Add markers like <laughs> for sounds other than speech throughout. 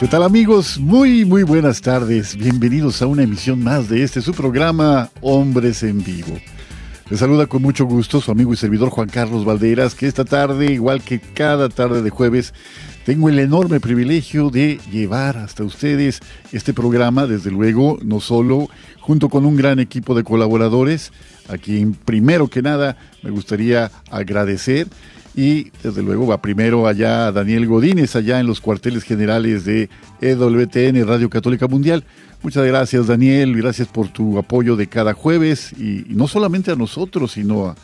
¿Qué tal amigos? Muy, muy buenas tardes. Bienvenidos a una emisión más de este su programa Hombres en Vivo. Les saluda con mucho gusto su amigo y servidor Juan Carlos Valderas, que esta tarde, igual que cada tarde de jueves, tengo el enorme privilegio de llevar hasta ustedes este programa, desde luego, no solo junto con un gran equipo de colaboradores, a quien primero que nada me gustaría agradecer y desde luego va primero allá Daniel Godínez, allá en los cuarteles generales de EWTN, Radio Católica Mundial. Muchas gracias Daniel, gracias por tu apoyo de cada jueves y, y no solamente a nosotros, sino a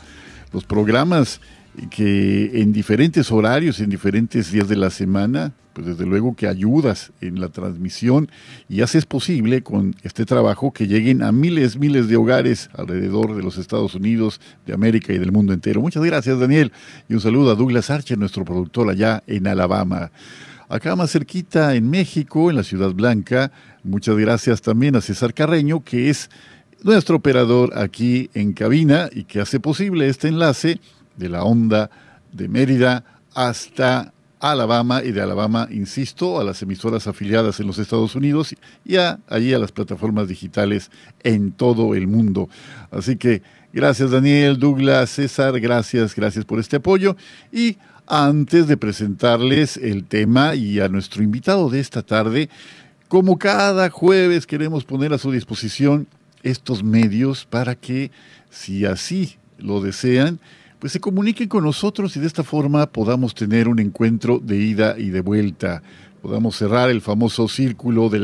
los programas que en diferentes horarios, en diferentes días de la semana, pues desde luego que ayudas en la transmisión y haces posible con este trabajo que lleguen a miles, miles de hogares alrededor de los Estados Unidos, de América y del mundo entero. Muchas gracias, Daniel. Y un saludo a Douglas Archer, nuestro productor allá en Alabama. Acá más cerquita en México, en la Ciudad Blanca, muchas gracias también a César Carreño, que es nuestro operador aquí en cabina y que hace posible este enlace de la onda de Mérida hasta Alabama y de Alabama, insisto, a las emisoras afiliadas en los Estados Unidos y a, allí a las plataformas digitales en todo el mundo. Así que gracias Daniel, Douglas, César, gracias, gracias por este apoyo y antes de presentarles el tema y a nuestro invitado de esta tarde, como cada jueves queremos poner a su disposición estos medios para que, si así lo desean, pues se comuniquen con nosotros y de esta forma podamos tener un encuentro de ida y de vuelta. Podamos cerrar el famoso circuito de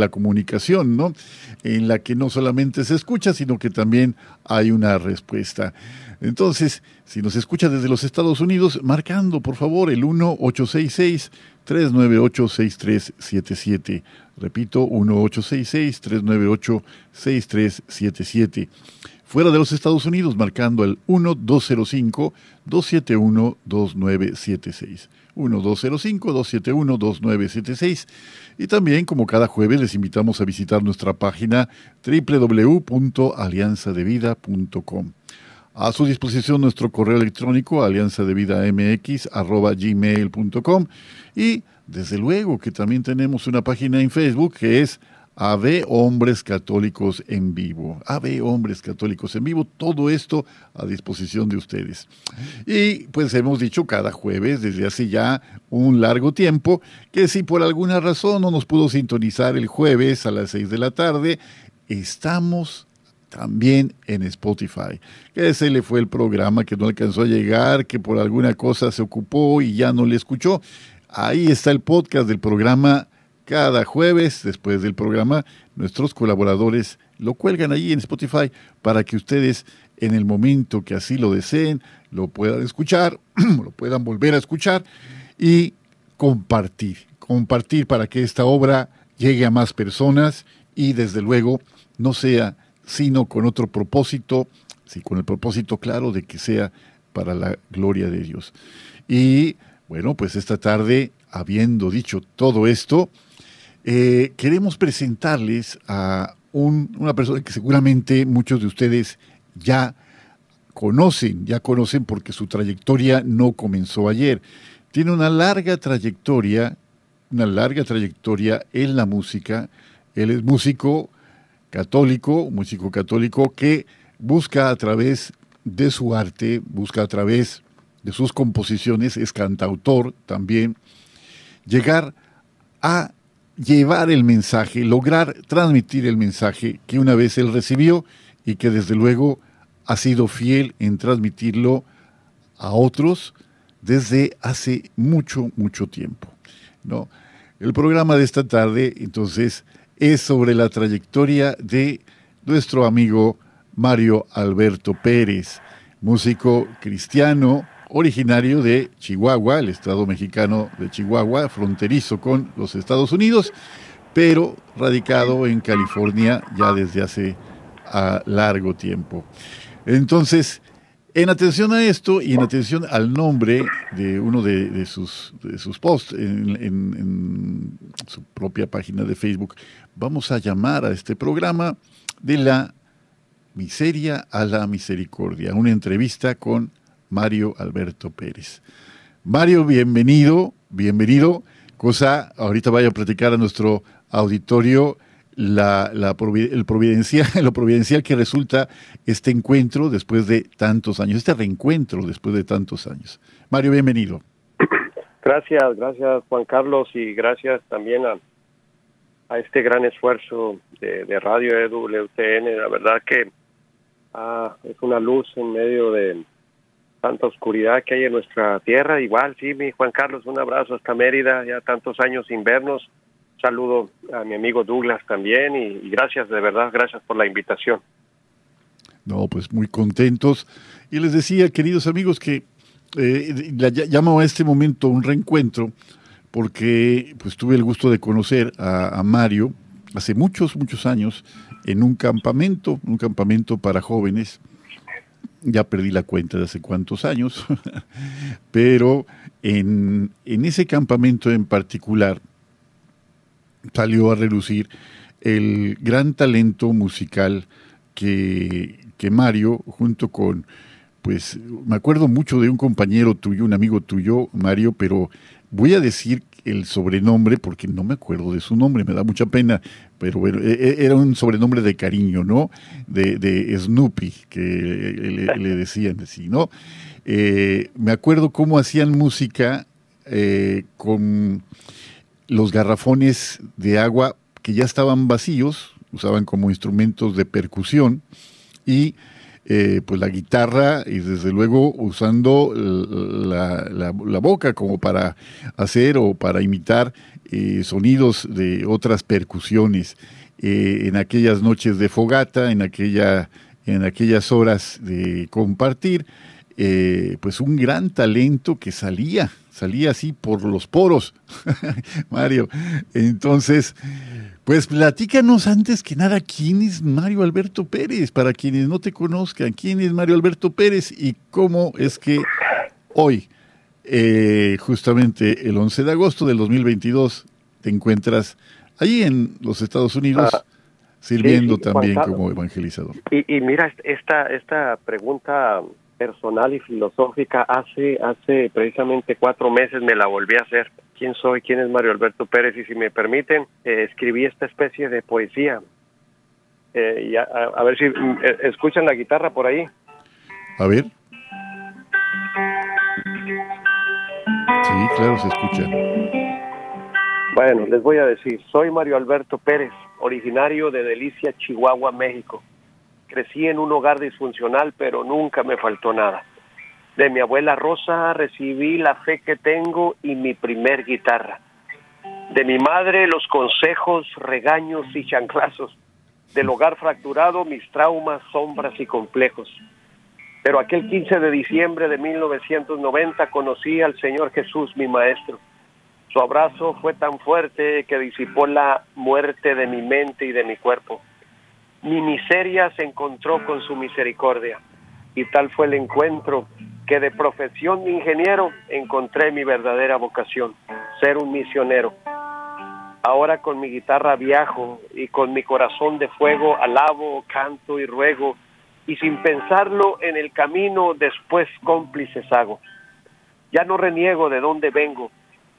la comunicación, ¿no? En la que no solamente se escucha, sino que también hay una respuesta. Entonces, si nos escucha desde los Estados Unidos, marcando por favor el 1866 398 6377. Repito, 1866 398 6377 fuera de los Estados Unidos, marcando el 1205-271-2976. 1205-271-2976. Y también, como cada jueves, les invitamos a visitar nuestra página www.alianzadevida.com. A su disposición nuestro correo electrónico alianzadevidamx.gmail.com y desde luego que también tenemos una página en Facebook que es Ave Hombres Católicos en Vivo. Ave Hombres Católicos en Vivo. Todo esto a disposición de ustedes. Y pues hemos dicho cada jueves desde hace ya un largo tiempo que si por alguna razón no nos pudo sintonizar el jueves a las 6 de la tarde, estamos también en Spotify. Que ese le fue el programa que no alcanzó a llegar, que por alguna cosa se ocupó y ya no le escuchó. Ahí está el podcast del programa cada jueves, después del programa, nuestros colaboradores lo cuelgan allí en Spotify para que ustedes en el momento que así lo deseen, lo puedan escuchar, <clears throat> lo puedan volver a escuchar y compartir. Compartir para que esta obra llegue a más personas y desde luego no sea sino con otro propósito, sí, con el propósito claro de que sea para la gloria de Dios. Y bueno, pues esta tarde, habiendo dicho todo esto, eh, queremos presentarles a una persona que seguramente muchos de ustedes ya conocen, ya conocen porque su trayectoria no comenzó ayer. Tiene una larga trayectoria, una larga trayectoria en la música. Él es músico católico, músico católico que busca a través de su arte, busca a través de sus composiciones, es cantautor también, llegar a llevar el mensaje, lograr transmitir el mensaje que una vez él recibió y que desde luego ha sido fiel en transmitirlo a otros desde hace mucho, mucho tiempo. ¿no? El programa de esta tarde, entonces, es sobre la trayectoria de nuestro amigo Mario Alberto Pérez, músico cristiano originario de Chihuahua, el estado mexicano de Chihuahua, fronterizo con los Estados Unidos, pero radicado en California ya desde hace a largo tiempo. Entonces, en atención a esto y en atención al nombre de uno de, sus, sus posts en, su propia página de Facebook, vamos a llamar a este programa de la miseria a la misericordia, una entrevista con Mario Alberto Pérez. Mario, bienvenido, bienvenido. Cosa, ahorita vaya a platicar a nuestro auditorio la, el providencial, <laughs> lo providencial que resulta este encuentro después de tantos años, este reencuentro después de tantos años. Mario, bienvenido. Gracias, gracias Juan Carlos y gracias también a, a este gran esfuerzo de, de Radio EWTN. La verdad que ah, es una luz en medio de tanta oscuridad que hay en nuestra tierra. Igual, sí, mi Juan Carlos, un abrazo hasta Mérida, ya tantos años sin vernos saludo a mi amigo Douglas también y, gracias, de verdad, gracias por la invitación. No, pues muy contentos. Y les decía, queridos amigos, que eh, llamo a este momento un reencuentro porque pues tuve el gusto de conocer a, Mario hace muchos, muchos años en un campamento, un campamento para jóvenes. Ya perdí la cuenta de hace cuántos años, <laughs> pero en, en ese campamento en particular salió a relucir el gran talento musical que, que Mario, junto con, pues me acuerdo mucho de un compañero tuyo, un amigo tuyo, Mario, pero voy a decir el sobrenombre porque no me acuerdo de su nombre, me da mucha pena, pero bueno, e, e, era un sobrenombre de cariño, ¿no? De, Snoopy, que le, decían así, ¿no? Eh, me acuerdo cómo hacían música eh, con los garrafones de agua que ya estaban vacíos, usaban como instrumentos de percusión y eh, pues la guitarra y desde luego usando la, boca como para hacer o para imitar eh, sonidos de otras percusiones eh, en aquellas noches de fogata, en, aquella, en aquellas horas de compartir, pues un gran talento que salía salía así por los poros, <laughs> Mario. Entonces, pues platícanos antes que nada quién es Mario Alberto Pérez, para quienes no te conozcan, quién es Mario Alberto Pérez y cómo es que hoy, eh, justamente el 11 de agosto del 2022, te encuentras ahí en los Estados Unidos. Ah, sirviendo también como evangelizador. Y, y, mira, esta, esta pregunta personal y filosófica hace hace precisamente cuatro meses me la volví a hacer. ¿Quién soy? ¿Quién es Mario Alberto Pérez? Y si me permiten, eh, escribí esta especie de poesía. Eh, y a, ver si mm, eh, escuchan la guitarra por ahí. A ver. Sí, claro, se escucha. Bueno, les voy a decir, soy Mario Alberto Pérez, originario de Delicia, Chihuahua, México. Crecí en un hogar disfuncional, pero nunca me faltó nada. De mi abuela Rosa recibí la fe que tengo y mi primer guitarra. De mi madre los consejos, regaños y chanclazos. Del hogar fracturado mis traumas, sombras y complejos. Pero aquel 15 de diciembre de 1990 conocí al Señor Jesús, mi maestro. Su abrazo fue tan fuerte que disipó la muerte de mi mente y de mi cuerpo mi miseria se encontró con su misericordia. Y tal fue el encuentro que de profesión de ingeniero encontré mi verdadera vocación, ser un misionero. Ahora con mi guitarra viajo y con mi corazón de fuego alabo, canto y ruego, y sin pensarlo en el camino después cómplices hago. Ya no reniego de dónde vengo,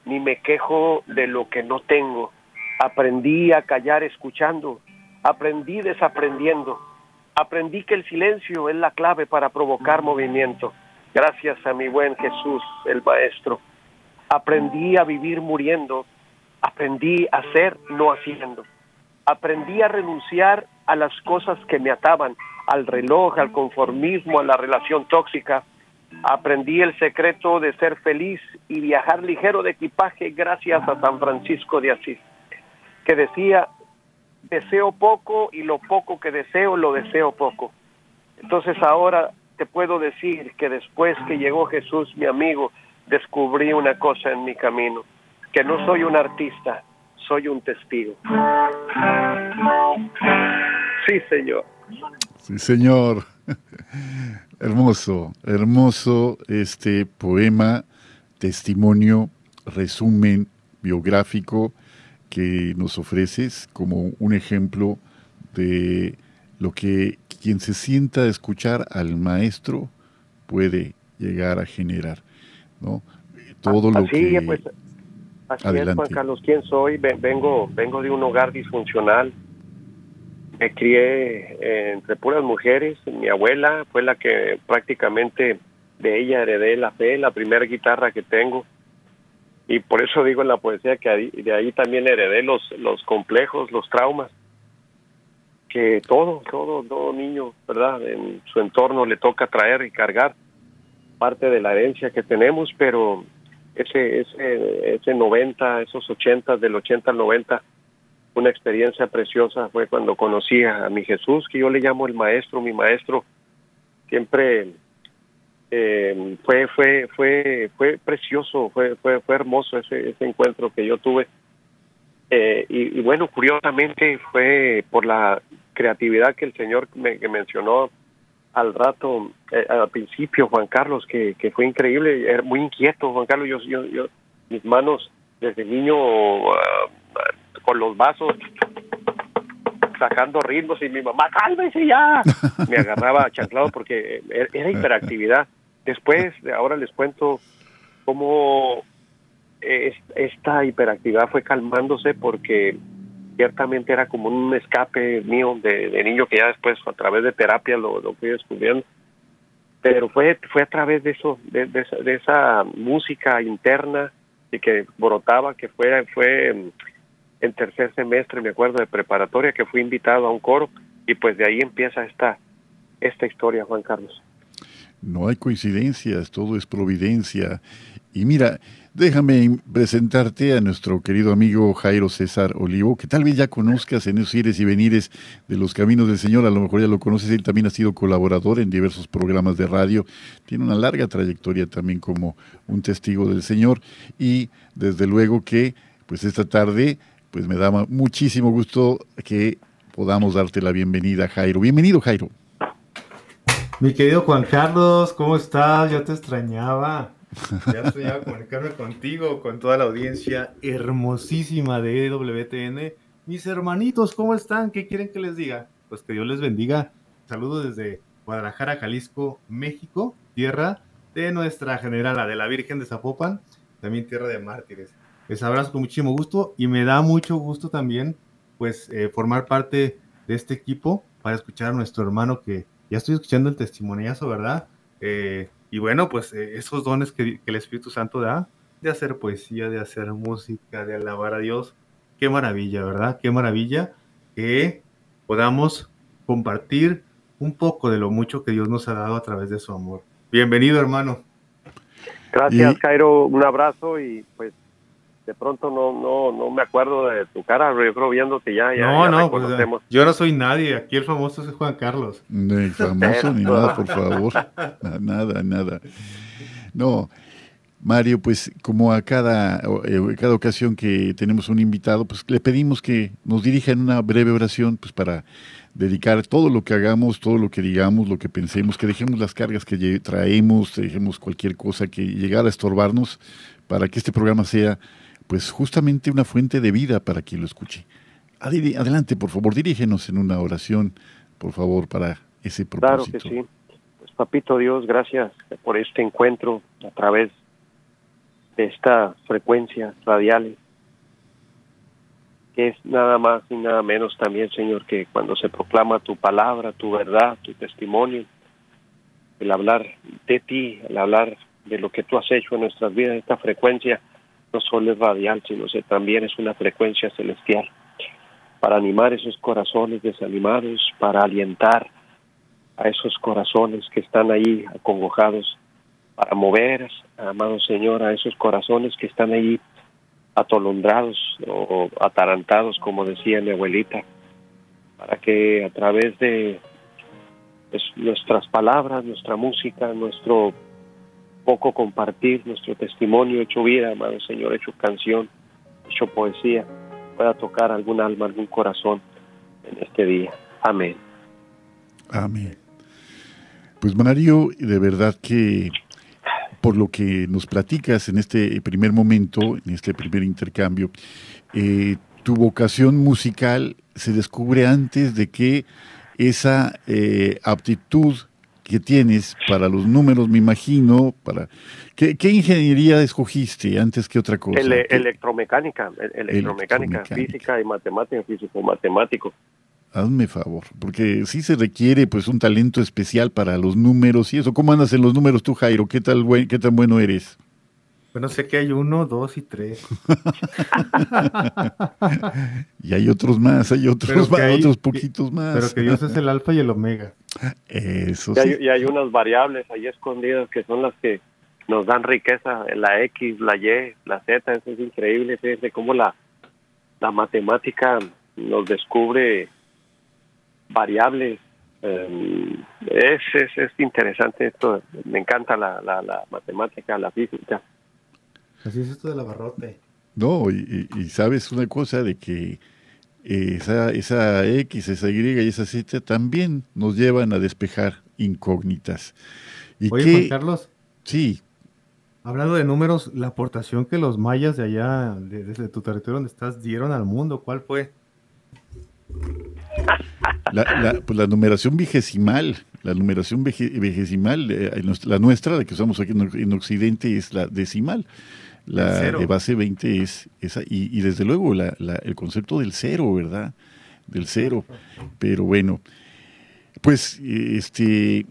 ni me quejo de lo que no tengo. Aprendí a callar escuchando aprendí desaprendiendo. Aprendí que el silencio es la clave para provocar movimiento. Gracias a mi buen Jesús, el Maestro. Aprendí a vivir muriendo. Aprendí a ser no haciendo. Aprendí a renunciar a las cosas que me ataban, al reloj, al conformismo, a la relación tóxica. Aprendí el secreto de ser feliz y viajar ligero de equipaje gracias a San Francisco de Asís, que decía, deseo poco y lo poco que deseo lo deseo poco. Entonces ahora te puedo decir que después que llegó Jesús, mi amigo, descubrí una cosa en mi camino, que no soy un artista, soy un testigo. Sí, señor. Sí, señor. <laughs> hermoso, hermoso este poema, testimonio, resumen biográfico que nos ofreces como un ejemplo de lo que quien se sienta a escuchar al maestro puede llegar a generar, ¿no? Todo lo que... Pues, así es, Juan Carlos, ¿quién soy? Vengo, vengo de un hogar disfuncional, me crié eh, entre puras mujeres. Mi abuela fue la que prácticamente de ella heredé la fe, la primera guitarra que tengo. Y por eso digo en la poesía que de ahí también heredé los, los complejos, los traumas. Que todo, todo, todo niño, ¿verdad? En su entorno le toca traer y cargar parte de la herencia que tenemos, pero ese, ese, ese 90, esos 80, del 80 al 90, una experiencia preciosa fue cuando conocí a mi Jesús, que yo le llamo el maestro, mi maestro, siempre eh, fue, fue, fue, fue precioso, fue, fue, fue hermoso ese, ese encuentro que yo tuve. Eh, y, bueno, curiosamente fue por la creatividad que el Señor me, mencionó al rato, eh, al principio, Juan Carlos, que, que fue increíble, era muy inquieto, Juan Carlos, yo, yo, yo mis manos desde niño ah, con los vasos sacando ritmos y mi mamá, cálmese ya. <laughs> Me agarraba chanclado porque era hiperactividad. Después, ahora les cuento cómo esta hiperactividad fue calmándose porque ciertamente era como un escape mío de, niño que ya después a través de terapia lo, lo, fui descubriendo. Pero fue, fue a través de eso, de, de, esa, música interna y que brotaba, que fue, fue en tercer semestre, me acuerdo, de preparatoria, que fui invitado a un coro y pues de ahí empieza esta, esta historia, Juan Carlos. No hay coincidencias, todo es providencia. Y mira, déjame presentarte a nuestro querido amigo Jairo César Olivo, que tal vez ya conozcas en esos ires y venires de los caminos del Señor, a lo mejor ya lo conoces, él también ha sido colaborador en diversos programas de radio, tiene una larga trayectoria también como un testigo del Señor y desde luego que pues esta tarde pues me da muchísimo gusto que podamos darte la bienvenida, Jairo. Bienvenido, Jairo. Mi querido Juan Carlos, ¿cómo estás? Yo te extrañaba. Ya extrañaba <laughs> comunicarme contigo, con toda la audiencia hermosísima de EWTN. Mis hermanitos, ¿cómo están? ¿Qué quieren que les diga? Pues que Dios les bendiga. Saludos desde Guadalajara, Jalisco, México, tierra de nuestra generala, de la Virgen de Zapopan, también tierra de mártires. Les abrazo con muchísimo gusto y me da mucho gusto también pues eh, formar parte de este equipo para escuchar a nuestro hermano que ya estoy escuchando el testimoniazo, ¿verdad? Eh, y bueno, pues eh, esos dones que, el Espíritu Santo da de hacer poesía, de hacer música, de alabar a Dios, qué maravilla, ¿verdad? Qué maravilla que podamos compartir un poco de lo mucho que Dios nos ha dado a través de su amor. Bienvenido, hermano. Gracias, Cairo. Un abrazo y pues de pronto no no no me acuerdo de tu cara, yo creo viéndote ya, ya, no, no, pues, yo no soy nadie, aquí el famoso es Juan Carlos. Ni famoso ni nada, por favor. <laughs> Nada, nada. No, Mario, pues como a cada, eh, cada ocasión que tenemos un invitado, pues le pedimos que nos dirija en una breve oración, pues para dedicar todo lo que hagamos, todo lo que digamos, lo que pensemos, que dejemos las cargas que traemos, dejemos cualquier cosa que llegara a estorbarnos para que este programa sea pues justamente una fuente de vida para quien lo escuche. Adelante, por favor, dirígenos en una oración, por favor, para ese propósito. Claro que sí. Pues papito Dios, gracias por este encuentro a través de esta frecuencia radiales, que es nada más y nada menos también, Señor, que cuando se proclama tu palabra, tu verdad, tu testimonio, el hablar de ti, el hablar de lo que tú has hecho en nuestras vidas, esta frecuencia no solo es radial, sino que también es una frecuencia celestial. Para animar esos corazones desanimados, para alientar a esos corazones que están ahí acongojados para mover, amado Señor, a esos corazones que están ahí atolondrados o atarantados, como decía mi abuelita, para que a través de pues, nuestras palabras, nuestra música, nuestro poco compartir, nuestro testimonio hecho vida, amado Señor, hecho canción, hecho poesía, pueda tocar algún alma, algún corazón en este día. Amén. Amén. Pues Mario, de verdad que por lo que nos platicas en este primer momento, en este primer intercambio, eh, tu vocación musical se descubre antes de que esa eh, aptitud que tienes para los números, me imagino, para ¿qué, ingeniería escogiste antes que otra cosa? electromecánica, electromecánica, física y matemática, físico matemático. Hazme favor, porque sí se requiere pues un talento especial para los números y eso. ¿Cómo andas en los números tú, Jairo? ¿Qué tal qué tan bueno eres? Bueno, sé que hay uno, dos y tres. <laughs> y hay otros más, hay otros otros poquitos más. Pero que Dios es el alfa y el omega. Eso sí. y hay unas variables ahí escondidas que son las que nos dan riqueza, la X, la Y, la Z, eso es increíble, fíjense cómo la, la matemática nos descubre variables. Eh, es, es, es, interesante esto, me encanta la, la, la matemática, la física. Así es esto del abarrote. No, y, sabes una cosa de que esa, esa X, esa Y y esa Z también nos llevan a despejar incógnitas. ¿Y Oye, Juan Carlos. Sí. Hablando de números, la aportación que los mayas de allá, desde tu territorio donde estás, dieron al mundo, ¿cuál fue? La, pues la numeración vigesimal, la numeración vigesimal, eh, la nuestra, la que usamos aquí en Occidente, es la decimal. La de base 20 es esa, y, desde luego la, el concepto del cero, ¿verdad? Del cero. Pero bueno, pues este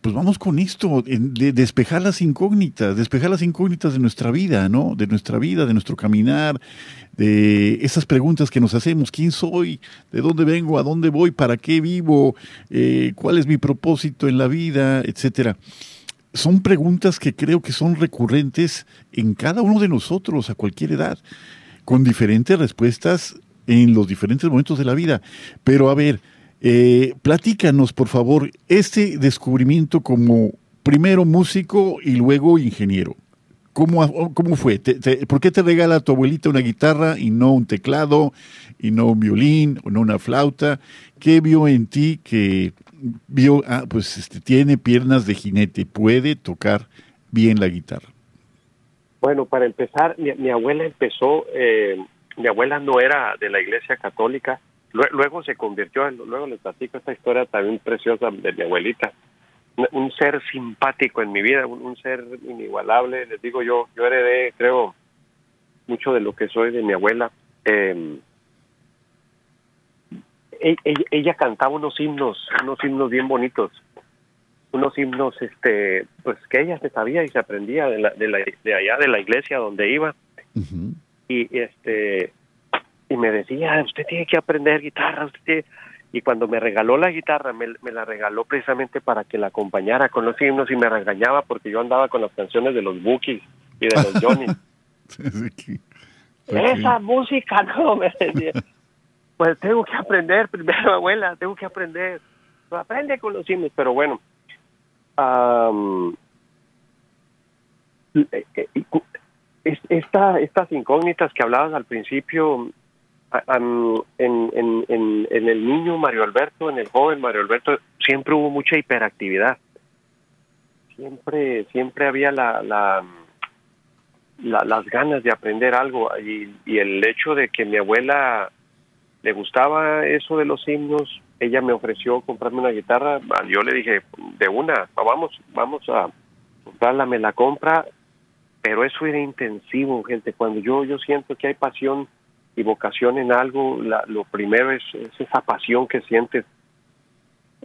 pues vamos con esto, de despejar las incógnitas, despejar las incógnitas de nuestra vida, ¿no? De nuestra vida, de nuestro caminar, de esas preguntas que nos hacemos, ¿quién soy? ¿De dónde vengo? ¿A dónde voy? ¿Para qué vivo? Eh, ¿Cuál es mi propósito en la vida? Etcétera son preguntas que creo que son recurrentes en cada uno de nosotros a cualquier edad, con diferentes respuestas en los diferentes momentos de la vida. Pero a ver, eh, platícanos por favor este descubrimiento como primero músico y luego ingeniero. ¿Cómo, cómo fue? por qué te regala tu abuelita una guitarra y no un teclado, y no un violín, o no una flauta? ¿Qué vio en ti que vio, ah, pues este, tiene piernas de jinete, puede tocar bien la guitarra. Bueno, para empezar, mi, abuela empezó, eh, mi abuela no era de la iglesia católica, luego, se convirtió, luego les platico esta historia también preciosa de mi abuelita, un, ser simpático en mi vida, un, ser inigualable, les digo yo, yo heredé, creo, mucho de lo que soy de mi abuela. Eh, e-, ella, cantaba unos himnos, unos himnos bien bonitos, unos himnos este pues que ella se sabía y se aprendía de, la, de, la, de allá de la iglesia donde iba. Y este y me decía usted tiene que aprender guitarra usted y cuando me regaló la guitarra me, la regaló precisamente para que la acompañara con los himnos y me regañaba porque yo andaba con las canciones de los Bookies y de los <laughs> Johnny. Esa música no me decía pues tengo que <laughs> aprender primero, abuela, tengo que aprender. Pues aprende con los himnos, pero bueno. Esta, estas incógnitas que hablabas al principio, en, el niño Mario Alberto, en el joven Mario Alberto, siempre hubo mucha hiperactividad. Siempre, siempre había la, la, las ganas de aprender algo y el hecho de que mi abuela le gustaba eso de los himnos, ella me ofreció comprarme una guitarra, yo le dije, de una, vamos, vamos a comprarla, me la compra, pero eso era intensivo, gente, cuando yo, yo siento que hay pasión y vocación en algo, lo primero es, esa pasión que sientes.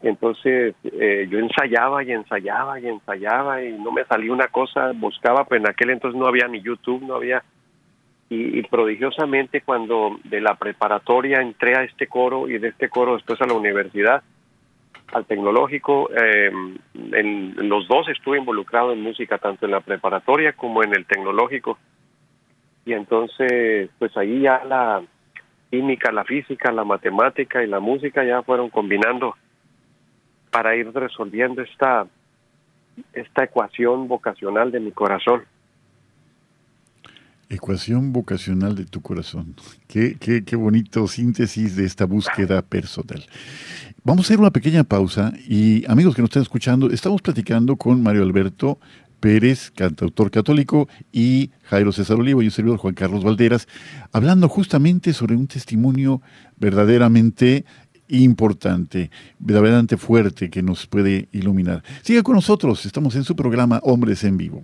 Entonces eh, yo ensayaba y ensayaba y ensayaba y no me salía una cosa, buscaba, pero en aquel entonces no había ni YouTube, no había y, prodigiosamente cuando de la preparatoria entré a este coro y de este coro después a la universidad, al tecnológico. Eh, en, los dos estuve involucrado en música, tanto en la preparatoria como en el tecnológico. Y entonces, pues ahí ya la química, la física, la matemática y la música ya fueron combinando para ir resolviendo esta, esta ecuación vocacional de mi corazón. Ecuación vocacional de tu corazón. Qué, qué, qué bonito síntesis de esta búsqueda personal. Vamos a hacer una pequeña pausa y amigos que nos están escuchando, estamos platicando con Mario Alberto Pérez, cantautor católico, y Jairo César Olivo y un servidor Juan Carlos Valderas, hablando justamente sobre un testimonio verdaderamente importante, verdaderamente fuerte que nos puede iluminar. Siga con nosotros, estamos en su programa Hombres en Vivo.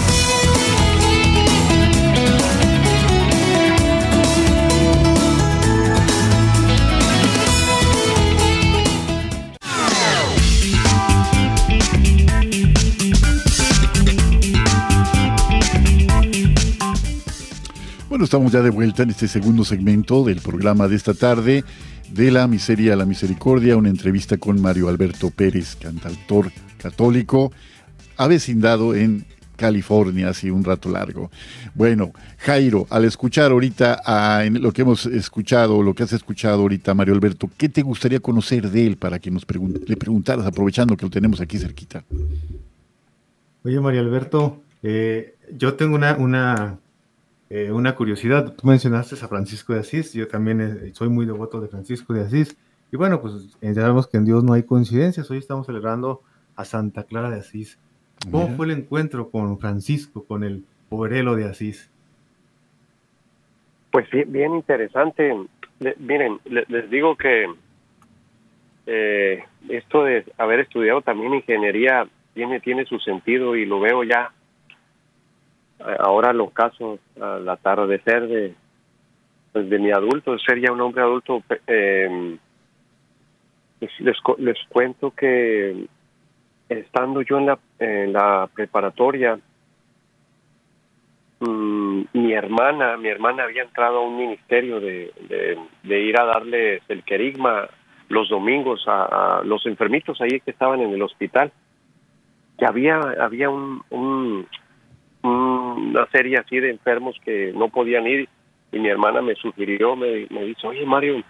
Estamos ya de vuelta en este segundo segmento del programa de esta tarde, de la miseria a la misericordia, una entrevista con Mario Alberto Pérez, cantautor católico, avecindado en California hace un rato largo. Bueno, Jairo, al escuchar ahorita lo que hemos escuchado, lo que has escuchado ahorita, Mario Alberto, ¿qué te gustaría conocer de él para que nos le preguntaras, aprovechando que lo tenemos aquí cerquita? Oye, Mario Alberto, eh, yo tengo una eh, una curiosidad, tú mencionaste a Francisco de Asís, yo también eh, soy muy devoto de Francisco de Asís, y bueno, pues sabemos que en Dios no hay coincidencias, hoy estamos celebrando a Santa Clara de Asís. ¿Cómo fue el encuentro con Francisco, con el pobrelo de Asís? Pues bien, interesante. miren, les digo que eh, esto de haber estudiado también ingeniería tiene, tiene su sentido y lo veo ya ahora los casos al atardecer de pues de mi adulto, ser ya un hombre adulto, eh, les, les cuento que estando yo en la, preparatoria, mm, mi hermana, mi hermana había entrado a un ministerio de, de, ir a darles el querigma los domingos a, los enfermitos ahí que estaban en el hospital. Que había, había un, una serie así de enfermos que no podían ir y mi hermana me sugirió, me, me dice, oye Mario,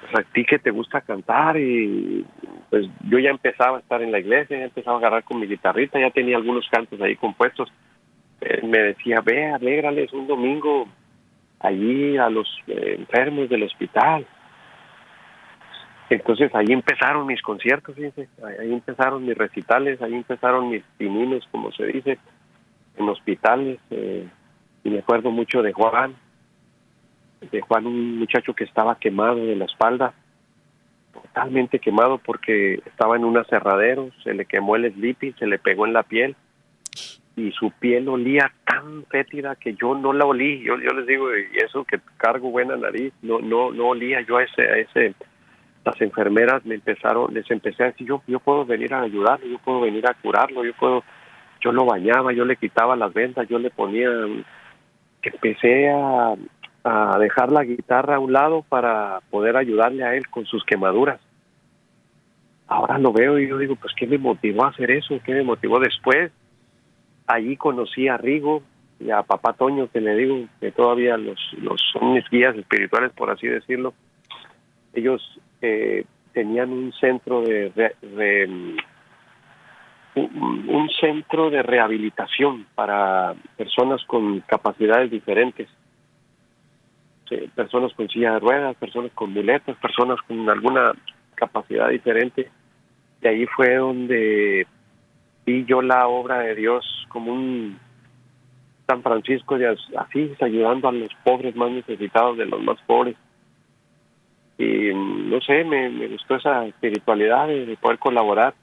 pues a ti que te gusta cantar y pues yo ya empezaba a estar en la iglesia, ya empezaba a agarrar con mi guitarrita, ya tenía algunos cantos ahí compuestos. me decía, ve, alégrales un domingo allí a los eh, enfermos del hospital. Entonces ahí empezaron mis conciertos, ahí empezaron mis recitales, ahí empezaron mis pininos, como se dice en hospitales eh, y me acuerdo mucho de Juan, de Juan, un muchacho que estaba quemado de la espalda, totalmente quemado porque estaba en un aserradero, se le quemó el sleepy, se le pegó en la piel y su piel olía tan fétida que yo no la olí, yo, yo les digo, y eso que cargo buena nariz, no, no, no olía yo a ese, a ese, las enfermeras me empezaron, les empecé a decir, yo, yo puedo venir a ayudarlo, yo puedo venir a curarlo, yo puedo, yo lo bañaba, yo le quitaba las vendas, yo le ponía, empecé a, a dejar la guitarra a un lado para poder ayudarle a él con sus quemaduras. Ahora lo veo y yo digo, pues, ¿qué me motivó a hacer eso? ¿Qué me motivó después? Allí conocí a Rigo y a Papá Toño, que le digo que todavía los, los son mis guías espirituales, por así decirlo. Ellos eh, tenían un centro de, de un, centro de rehabilitación para personas con capacidades diferentes. personas con silla de ruedas, personas con muletas, personas con alguna capacidad diferente. Y ahí fue donde vi yo la obra de Dios como un San Francisco de Asís ayudando a los pobres más necesitados de los más pobres. Y no sé, me, gustó esa espiritualidad de, poder colaborar.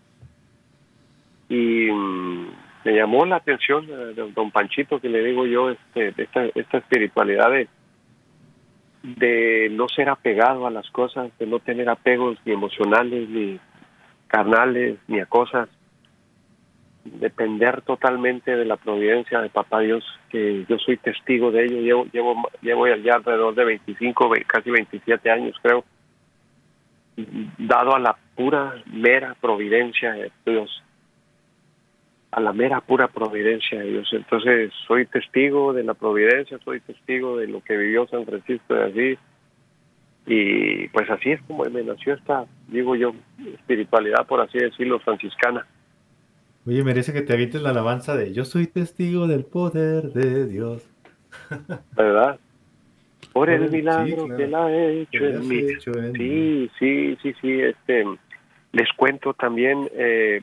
Y mm, me llamó la atención de don Panchito, que le digo yo, este, esta, esta espiritualidad de, de no ser apegado a las cosas, de no tener apegos ni emocionales, ni carnales, ni a cosas, depender totalmente de la providencia de Papá Dios, que yo soy testigo de ello, llevo, llevo, llevo ya alrededor de 25, casi 27 años creo, dado a la pura, mera providencia de Dios, a la mera pura providencia de Dios. Entonces soy testigo de la providencia, soy testigo de lo que vivió San Francisco de Asís, y pues así es como me nació esta, digo yo, espiritualidad, por así decirlo, franciscana. Oye, merece que te avientes la alabanza de Yo soy testigo del poder de Dios. <laughs> ¿Verdad? Por el milagro que la ha hecho, en, mí. sí, sí, sí, sí. Este, les cuento también, eh,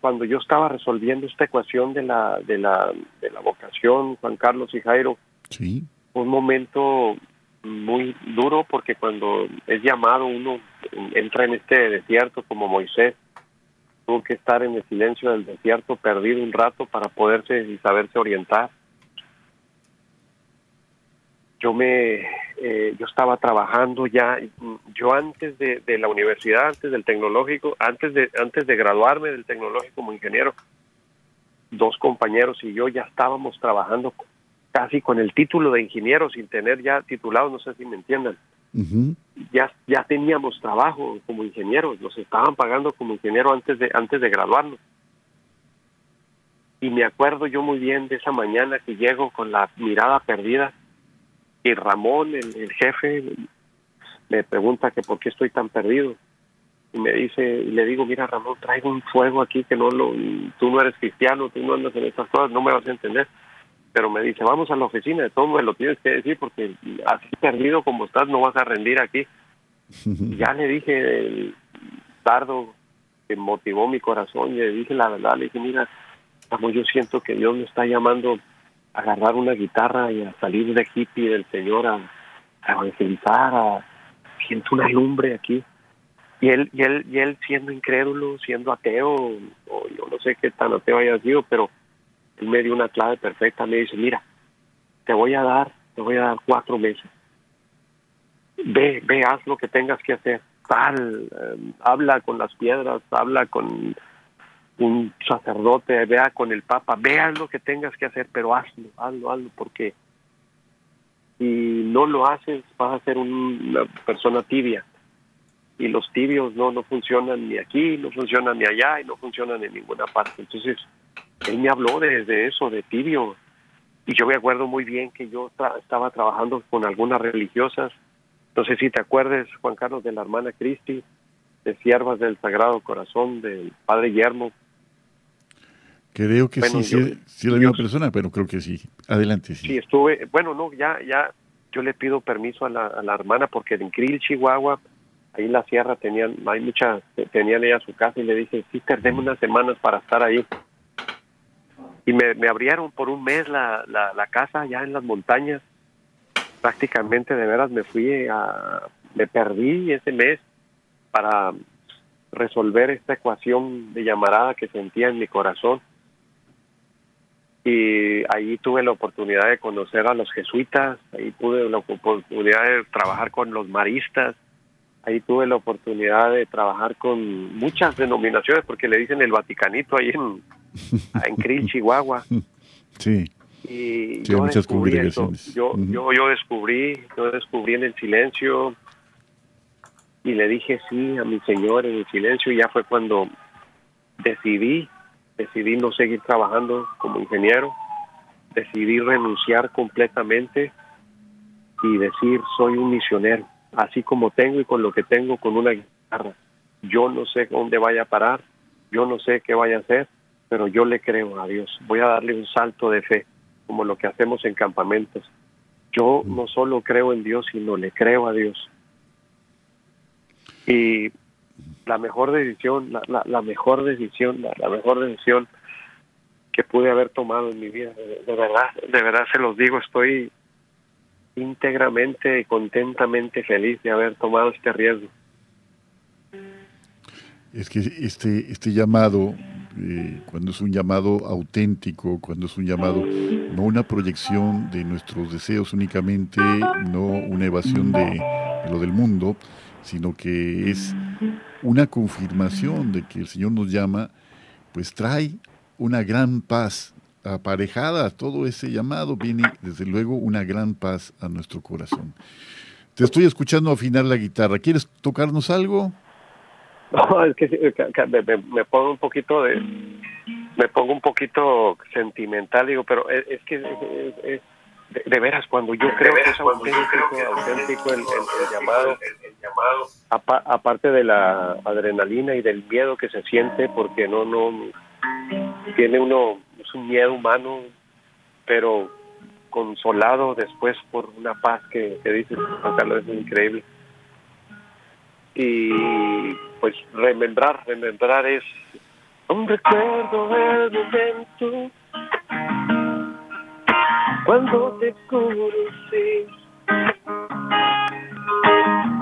cuando yo estaba resolviendo esta ecuación de la, de la, de la vocación, Juan Carlos y Jairo, sí. un momento muy duro porque cuando es llamado uno entra en este desierto como Moisés tuvo que estar en el silencio del desierto, perdido un rato para poderse y saberse orientar. Yo me, eh, yo estaba trabajando ya, yo antes de, la universidad, antes del tecnológico, antes de, antes de graduarme del tecnológico como ingeniero, dos compañeros y yo ya estábamos trabajando casi con el título de ingeniero sin tener ya titulado, no sé si me entiendan ya, ya teníamos trabajo como ingenieros, nos estaban pagando como ingeniero antes de, antes de graduarnos. Y me acuerdo yo muy bien de esa mañana que llego con la mirada perdida y Ramón, el, jefe, me pregunta que por qué estoy tan perdido. Y me dice, y le digo, mira Ramón, traigo un fuego aquí que no lo, tú no eres cristiano, tú no andas en estas cosas, no me vas a entender pero me dice, vamos a la oficina, de todo me lo tienes que decir porque así perdido como estás no vas a rendir aquí. <laughs> ya le dije el tardo que motivó mi corazón y le dije la verdad, le dije, mira, como yo siento que Dios me está llamando agarrar una guitarra y a salir de hippie del Señor a, evangelizar, a, siento una lumbre aquí. Y él, y él, y él siendo incrédulo, siendo ateo, o yo no sé qué tan ateo haya sido, pero él me dio una clave perfecta, me dice, mira, te voy a dar, te voy a dar cuatro meses. Ve, ve, haz lo que tengas que hacer. Tal, em, habla con las piedras, habla con un sacerdote, vea con el papa, vea lo que tengas que hacer, pero hazlo, hazlo, hazlo, porque si no lo haces vas a ser una persona tibia. Y los tibios no, no funcionan ni aquí, no funcionan ni allá y no funcionan en ninguna parte. Entonces, él me habló desde eso, de tibio. Y yo me acuerdo muy bien que yo estaba trabajando con algunas religiosas. No sé si te acuerdas, Juan Carlos, de la hermana Cristi, de Siervas del Sagrado Corazón, del Padre Yermo. Creo que sí, sí, sí, la misma persona, pero creo que sí. Adelante, sí. Sí, estuve, bueno, no, ya, ya, yo le pido permiso a la, a la hermana porque en Krill, Chihuahua, ahí en la sierra tenían, hay muchas, tenían ella su casa y le dije, sí, tardemos unas semanas para estar ahí y me, abrieron por un mes la, la, casa ya en las montañas. Prácticamente de veras me fui a, me perdí ese mes para resolver esta ecuación de llamarada que sentía en mi corazón. Y ahí tuve la oportunidad de conocer a los jesuitas, ahí tuve la oportunidad de trabajar con los maristas, ahí tuve la oportunidad de trabajar con muchas denominaciones, porque le dicen el Vaticanito ahí en, <laughs> en Krill, Chihuahua. Sí. Y yo muchas congregaciones. Yo, yo, yo descubrí, yo descubrí en el silencio y le dije sí a mi Señor en el silencio y ya fue cuando decidí, decidí no seguir trabajando como ingeniero, decidí renunciar completamente y decir soy un misionero, así como tengo y con lo que tengo con una guitarra. Yo no sé dónde vaya a parar, Yo no sé qué vaya a hacer, pero yo le creo a Dios. Voy a darle un salto de fe, como lo que hacemos en campamentos. Yo no solo creo en Dios, sino le creo a Dios. Y la mejor decisión, la, la, mejor decisión, la, mejor decisión que pude haber tomado en mi vida, de, de, verdad, de verdad se los digo, estoy íntegramente y contentamente feliz de haber tomado este riesgo. Es que este, este llamado, eh, cuando es un llamado auténtico, cuando es un llamado, no una proyección de nuestros deseos únicamente, no una evasión de, lo del mundo, sino que es una confirmación de que el Señor nos llama, pues trae una gran paz aparejada a todo ese llamado, viene desde luego una gran paz a nuestro corazón. Te estoy escuchando afinar la guitarra. ¿Quieres tocarnos algo? <laughs> No, es que me, pongo un poquito de, me pongo un poquito sentimental, digo, pero es, que de, veras cuando yo creo que es auténtico, auténtico el, llamado, el, llamado, aparte de la adrenalina y del miedo que se siente, porque no, no, tiene uno, es un miedo humano, pero consolado después por una paz que, que dice Carlos, es increíble y pues remembrar, remembrar es un recuerdo del momento cuando te conocí.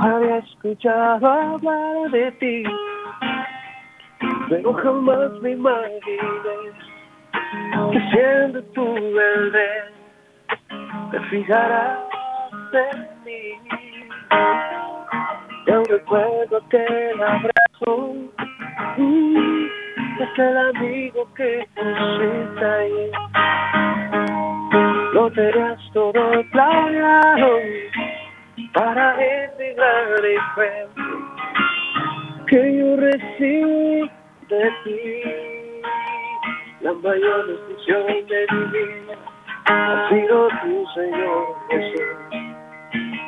Había escuchado hablar de ti, pero jamás me imaginé que siendo tu bebé te fijarás en mí. Yo recuerdo aquel abrazo, mm, es el amigo que pusiste ahí. Lo tenías todo planeado para ese gran fe que yo recibí de ti. La mayor decisión de mi vida ha sido tu Señor Jesús.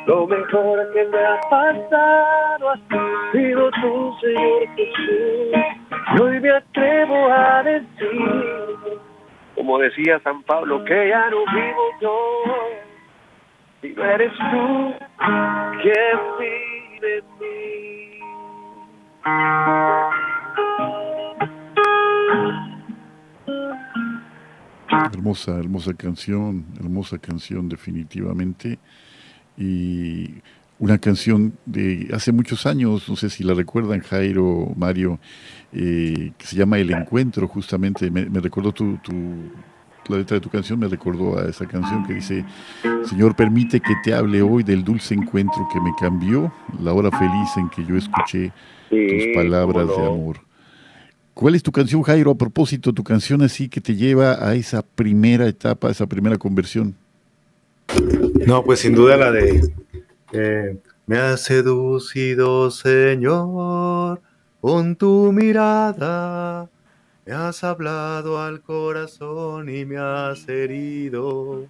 Lo mejor que me ha pasado ha sido tu Señor Jesús. Hoy me atrevo a decir, como decía San Pablo, que ya no vivo yo, eres tú quien vive. Hermosa, hermosa canción, hermosa canción definitivamente y una canción de hace muchos años, no sé si la recuerdan Jairo, Mario, eh, que se llama El Encuentro, justamente, me, recordó tu, tu, la letra de tu canción, me recordó a esa canción que dice, Señor, permite que te hable hoy del dulce encuentro que me cambió, la hora feliz en que yo escuché tus palabras de amor. ¿Cuál es tu canción, Jairo? A propósito, tu canción así que te lleva a esa primera etapa, a esa primera conversión. No, pues sin duda la de Me has seducido, Señor, con tu mirada. Me has hablado al corazón y me has herido.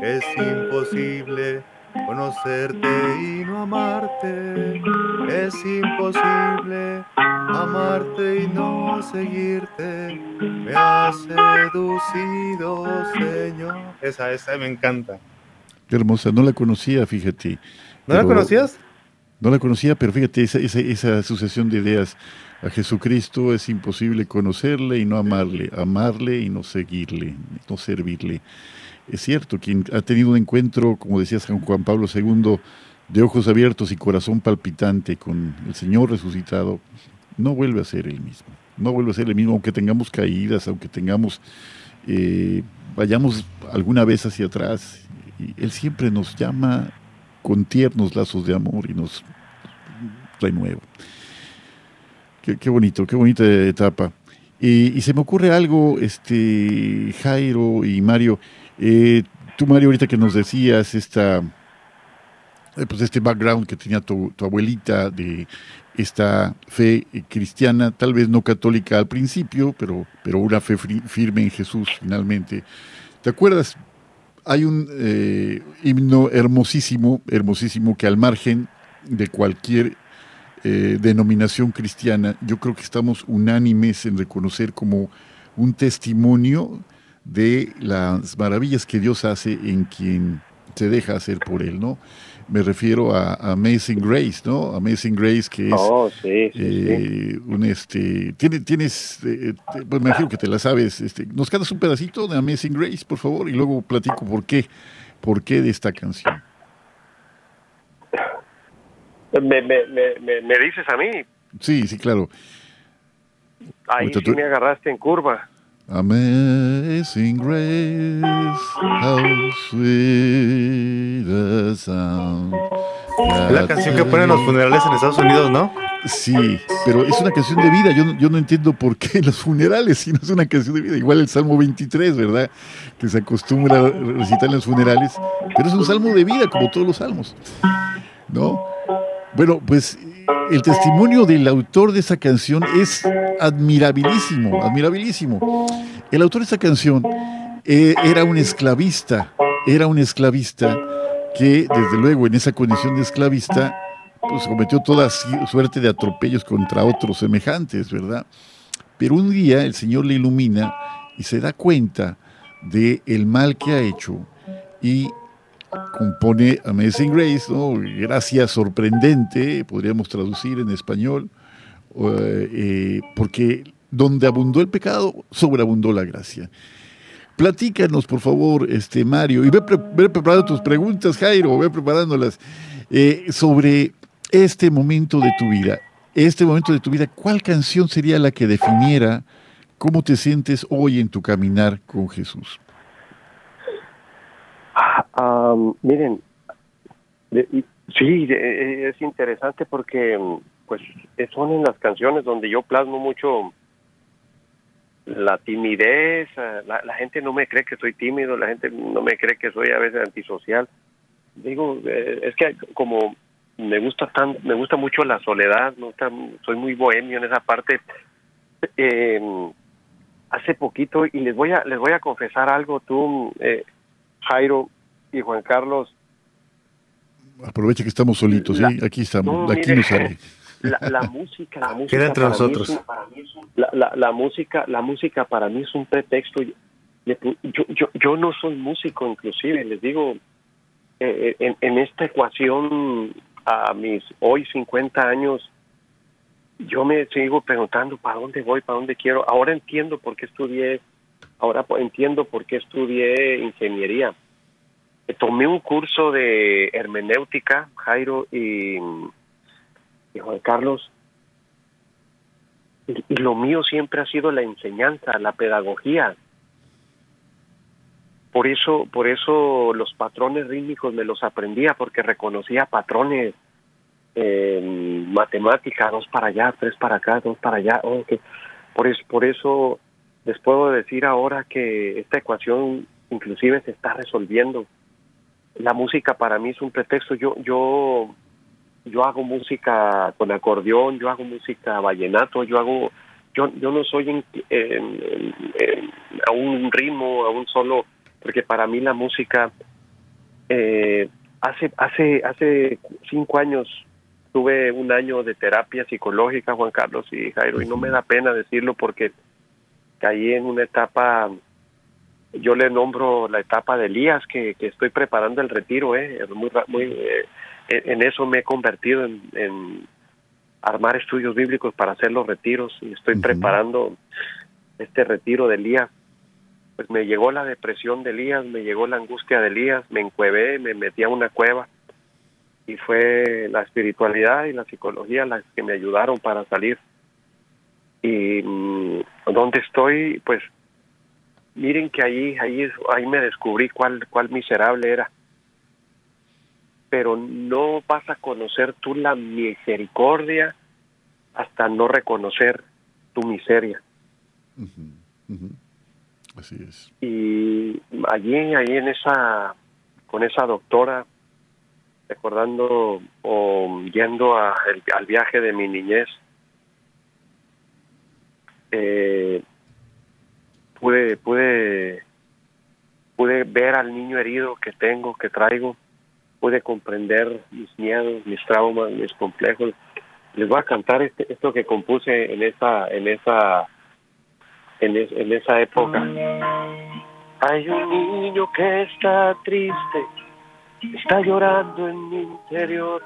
Es imposible conocerte y no amarte. Es imposible amarte y no seguirte. Me has seducido, Señor. Esa, esa me encanta hermosa, no la conocía, fíjate. ¿No la conocías? No la conocía, pero fíjate, esa, esa, sucesión de ideas. A Jesucristo es imposible conocerle y no amarle, amarle y no seguirle, no servirle. Es cierto, quien ha tenido un encuentro, como decía San Juan Pablo II, de ojos abiertos y corazón palpitante con el Señor resucitado, no vuelve a ser el mismo. No vuelve a ser el mismo, aunque tengamos caídas, aunque tengamos, eh, vayamos alguna vez hacia atrás él siempre nos llama con tiernos lazos de amor y nos renueva. Qué, qué bonito, qué bonita etapa. y se me ocurre algo, este Jairo y Mario. Eh, tú, Mario, ahorita que nos decías esta, eh, pues este background que tenía tu, abuelita de esta fe cristiana, tal vez no católica al principio, pero, pero una fe firme en Jesús finalmente. ¿Te acuerdas hay un eh, himno hermosísimo, hermosísimo que al margen de cualquier eh, denominación cristiana, yo creo que estamos unánimes en reconocer como un testimonio de las maravillas que Dios hace en quien se deja hacer por Él, ¿no? Me refiero a, Amazing Grace, ¿no? Amazing Grace, que es oh, sí, eh, un este. tienes, eh, pues me imagino que te la sabes. Este, ¿Nos cantas un pedacito de Amazing Grace, por favor? Y luego platico por qué, por qué de esta canción. ¿Me, me, me, me dices a mí? Sí, sí, claro. Ahí sí me agarraste en curva. Amazing grace, how sweet the sound. La canción que ponen los funerales en Estados Unidos, ¿no? Sí, pero es una canción de vida. Yo, yo no entiendo por qué los funerales, si no es una canción de vida. Igual el Salmo 23, ¿verdad? Que se acostumbra a recitar en los funerales. Pero es un salmo de vida, como todos los salmos. ¿No? Bueno, pues el testimonio del autor de esa canción es admirabilísimo, admirabilísimo. El autor de esa canción eh, era un esclavista, era un esclavista que desde luego en esa condición de esclavista pues cometió toda suerte de atropellos contra otros semejantes, ¿verdad? Pero un día el Señor le ilumina y se da cuenta de el mal que ha hecho y compone Amazing Grace, ¿no? Gracia sorprendente, podríamos traducir en español, eh, porque donde abundó el pecado, sobreabundó la gracia. Platícanos, por favor, este Mario, y ve, preparando tus preguntas, Jairo, ve preparándolas, eh, sobre este momento de tu vida. Este momento de tu vida, ¿cuál canción sería la que definiera cómo te sientes hoy en tu caminar con Jesús? Miren, sí, es interesante porque pues son en las canciones donde yo plasmo mucho la timidez, eh, la, gente no me cree que soy tímido, la gente no me cree que soy a veces antisocial. Digo, eh, es que como me gusta tan, me gusta mucho la soledad, no soy muy bohemio en esa parte. Em, hace poquito y les voy a les voy a confesar algo, tú eh, Jairo y Juan Carlos. Aproveche que estamos solitos, ¿eh? aquí estamos, aquí nos sale. <laughs> La, música, la música entre nosotros. la, música, la música para mí es un pretexto. Yo, yo, yo no soy músico, inclusive, les digo, eh, en, en esta ecuación a mis hoy 50 años, yo me sigo preguntando para dónde voy, para dónde quiero. Ahora entiendo por qué estudié Ahora entiendo por qué estudié ingeniería. Tomé un curso de hermenéutica, Jairo y, Juan Carlos, y, lo mío siempre ha sido la enseñanza, la pedagogía. Por eso, por eso los patrones rítmicos me los aprendía, porque reconocía patrones en matemática, dos para allá, tres para acá, dos para allá. Por eso, por eso les puedo decir ahora que esta ecuación inclusive se está resolviendo. La música para mí es un pretexto. Yo yo yo hago música con acordeón, yo hago música vallenato, yo hago yo yo no soy en, a un ritmo, a un solo, porque para mí la música eh, hace hace hace cinco años tuve un año de terapia psicológica, Juan Carlos y Jairo, y no me da pena decirlo porque caí en una etapa, yo le nombro la etapa de Elías, que, estoy preparando el retiro, ¿eh? muy, muy, eh, en eso me he convertido en, armar estudios bíblicos para hacer los retiros y estoy preparando este retiro de Elías. Pues me llegó la depresión de Elías, me llegó la angustia de Elías, me encuevé, me metí a una cueva y fue la espiritualidad y la psicología las que me ayudaron para salir y mm, donde estoy, pues miren que ahí, ahí, ahí me descubrí cuál, cuál miserable era. Pero no vas a conocer tú la misericordia hasta no reconocer tu miseria. Así es. Y allí, ahí en esa, con esa doctora, recordando o yendo a al viaje de mi niñez, eh, pude, pude, pude ver al niño herido que tengo, que traigo, pude comprender mis miedos, mis traumas, mis complejos, Les voy a cantar este, esto que compuse en esa, en esa, en, en esa época. Hay un niño que está triste, está llorando en mi interior.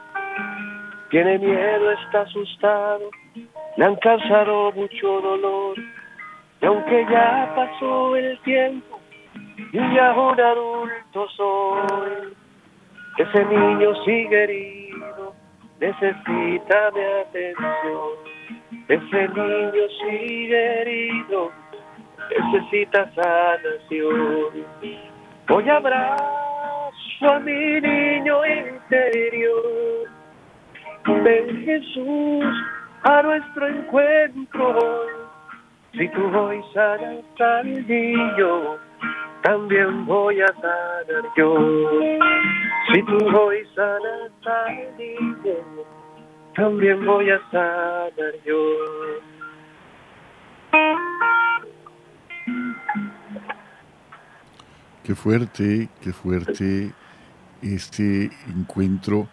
Tiene miedo, está asustado, le han causado mucho dolor. Aunque ya pasó el tiempo y ya un adulto soy, ese niño sigue herido, necesita mi atención. Ese niño sigue herido, necesita sanación. Hoy abrazo a mi niño interior. Ven Jesús a nuestro encuentro. Si tú hoy sanas al niño, también voy a sanar yo. Si tú hoy sanas al niño, también voy a sanar yo. Qué fuerte, qué fuerte este encuentro.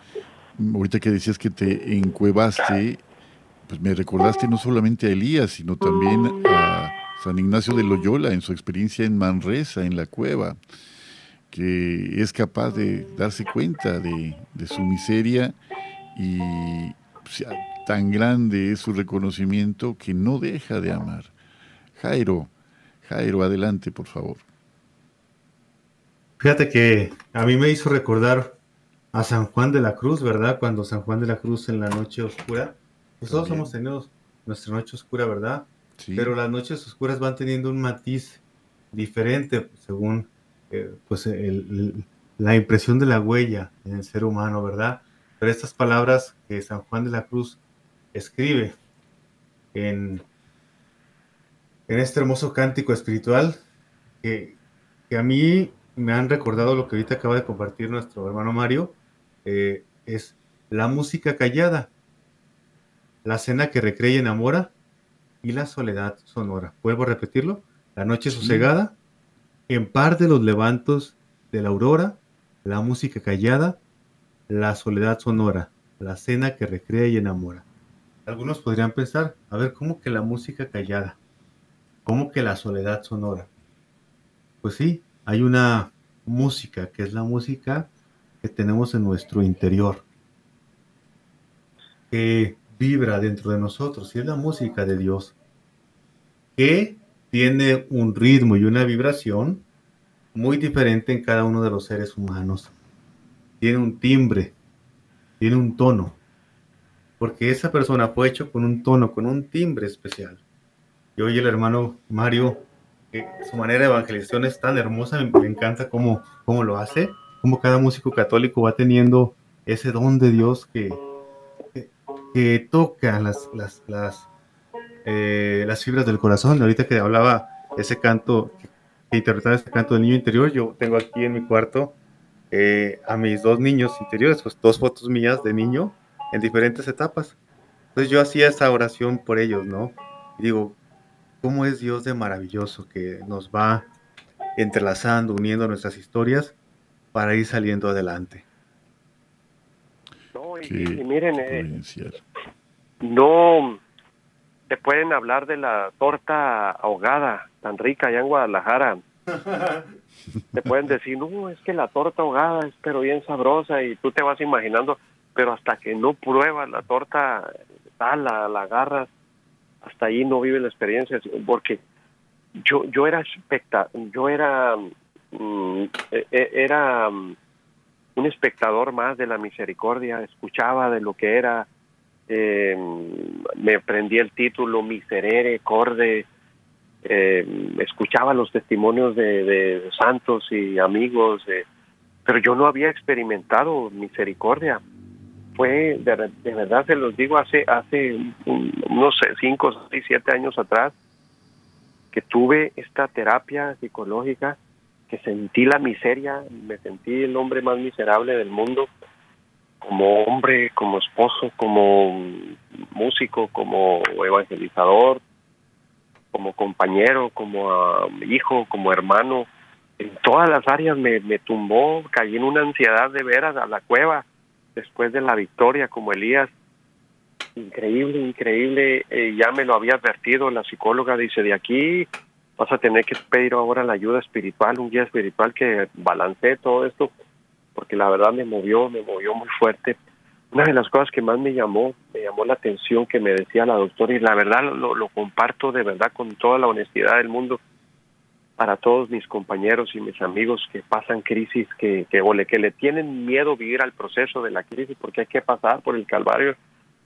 Ahorita que decías que te encuevaste, pues me recordaste no solamente a Elías, sino también a San Ignacio de Loyola en su experiencia en Manresa, en la cueva, que es capaz de darse cuenta de, su miseria y pues, tan grande es su reconocimiento que no deja de amar. Jairo, Jairo, adelante, por favor. Fíjate que a mí me hizo recordar a San Juan de la Cruz, ¿verdad? Cuando San Juan de la Cruz en la noche oscura, pues todos hemos tenido nuestra noche oscura, ¿verdad? Pero las noches oscuras van teniendo un matiz diferente según eh, pues la impresión de la huella en el ser humano, ¿verdad? Pero estas palabras que San Juan de la Cruz escribe en, en este hermoso cántico espiritual, que, que a mí me han recordado lo que ahorita acaba de compartir nuestro hermano Mario, eh, es la música callada, la cena que recrea y enamora y la soledad sonora. Vuelvo a repetirlo, la noche sosegada, en par de los levantos de la aurora, la música callada, la soledad sonora, la cena que recrea y enamora. Algunos podrían pensar, a ver, ¿cómo que la música callada? ¿Cómo que la soledad sonora? Pues sí, hay una música, que es la música que tenemos en nuestro interior, que vibra dentro de nosotros, y es la música de Dios, que tiene un ritmo y una vibración muy diferente en cada uno de los seres humanos. Tiene un timbre, tiene un tono, porque esa persona fue hecho con un tono, con un timbre especial. Y hoy el hermano Mario su manera de evangelización es tan hermosa, me, encanta cómo, cómo, lo hace, cómo cada músico católico va teniendo ese don de Dios que, que, toca las, las, las, eh, las, fibras del corazón. Ahorita que hablaba ese canto, que interpretaba ese canto del niño interior, yo tengo aquí en mi cuarto eh, a mis dos niños interiores, pues dos fotos mías de niño en diferentes etapas. Entonces yo hacía esa oración por ellos, ¿no? Y digo, cómo es Dios de maravilloso que nos va entrelazando, uniendo nuestras historias para ir saliendo adelante. No, y, miren, eh, no te pueden hablar de la torta ahogada tan rica allá en Guadalajara. te pueden decir, no, es que la torta ahogada es pero bien sabrosa y tú te vas imaginando, pero hasta que no pruebas la torta, tal, la, la agarras hasta ahí no vive la experiencia, porque yo, yo era especta, yo era, mm, e, e, era mm, un espectador más de la misericordia, escuchaba de lo que era, eh, me aprendí el título Miserere, Corde, eh, escuchaba los testimonios de, santos y amigos, pero yo no había experimentado misericordia. Fue, de, verdad se los digo, hace, hace unos 5, 6, 7 años atrás, que tuve esta terapia psicológica, que sentí la miseria, me sentí el hombre más miserable del mundo, como hombre, como esposo, como músico, como evangelizador, como compañero, como ah, hijo, como hermano. En todas las áreas me, me tumbó, caí en una ansiedad de veras a la cueva después de la victoria como Elías increíble, increíble. Eh, ya me lo había advertido la psicóloga, dice, de aquí vas a tener que pedir ahora la ayuda espiritual, un guía espiritual que balancee todo esto, porque la verdad me movió, me movió muy fuerte. Una de las cosas que más me llamó, me llamó la atención que me decía la doctora, y la verdad lo, lo comparto de verdad con toda la honestidad del mundo, para todos mis compañeros y mis amigos que pasan crisis, que, que, o le, que le tienen miedo vivir al proceso de la crisis, porque hay que pasar por el calvario,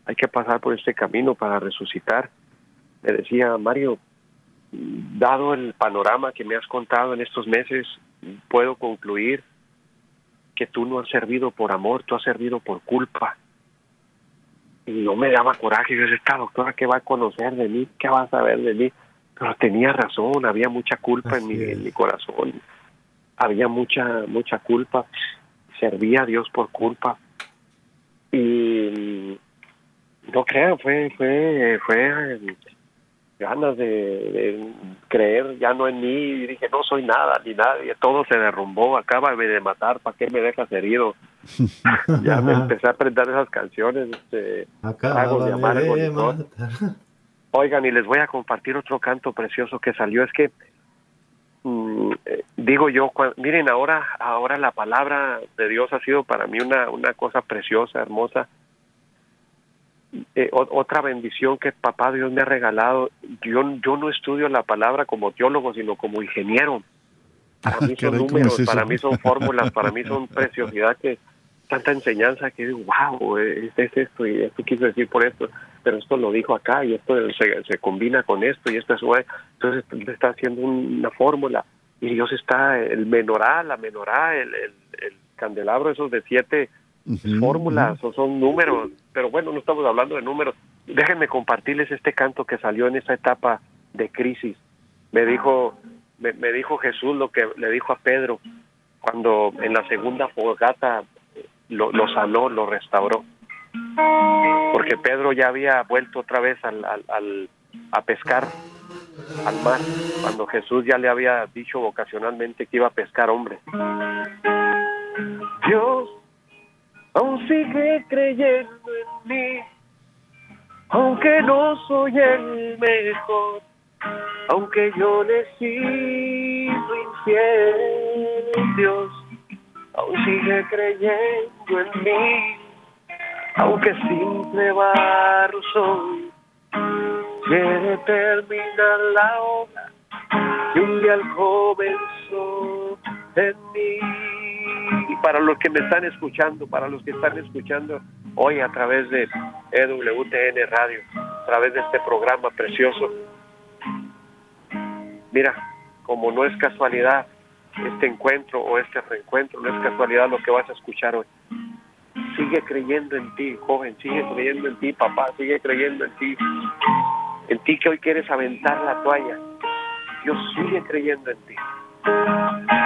hay que pasar por este camino para resucitar. Me decía, Mario, dado el panorama que me has contado en estos meses, puedo concluir que tú no has servido por amor, tú has servido por culpa. Y no me daba coraje, yo decía, esta doctora, ¿qué va a conocer de mí? ¿Qué va a saber de mí? Pero tenía razón, había mucha culpa en mi, en mi, corazón, había mucha, mucha culpa, servía a Dios por culpa. Y no crean, fue, fue, fue ganas de, creer ya no en mí y dije no soy nada ni nadie todo se derrumbó acaba de matar para qué me dejas herido <laughs> ya me empecé a aprender esas canciones este, de amargo <laughs> oigan y les voy a compartir otro canto precioso que salió es que mm, eh, digo yo miren ahora ahora la palabra de Dios ha sido para mí una una cosa preciosa hermosa eh, otra bendición que papá Dios me ha regalado. Yo, yo no estudio la palabra como teólogo, sino como ingeniero. Para mí son números, para mí son fórmulas, para mí son preciosidad que tanta enseñanza que digo, wow, es, es, esto y esto quiso decir por esto, pero esto lo dijo acá y esto se, se combina con esto y esto es entonces está haciendo una fórmula y Dios está el menorá, la menorá, el, el, el candelabro esos de siete fórmulas o son números, pero bueno, no estamos hablando de números. Déjenme compartirles este canto que salió en esa etapa de crisis. Me dijo, me, dijo Jesús lo que le dijo a Pedro cuando en la segunda fogata lo, lo sanó, lo restauró. Porque Pedro ya había vuelto otra vez al, al, a pescar al mar, cuando Jesús ya le había dicho vocacionalmente que iba a pescar hombres. Dios aún sigue creyendo en mí, aunque no soy el mejor, aunque yo le sigo infiel, Dios aún sigue creyendo en mí, aunque simple barro soy, quiere terminar la obra que un día comenzó en mí. y para los que me están escuchando, para los que están escuchando hoy a través de EWTN Radio, a través de este programa precioso. Mira, como no es casualidad este encuentro o este reencuentro, no es casualidad lo que vas a escuchar hoy. Sigue creyendo en ti, joven, sigue creyendo en ti, papá, sigue creyendo en ti. En ti que hoy quieres aventar la toalla. Dios sigue creyendo en ti.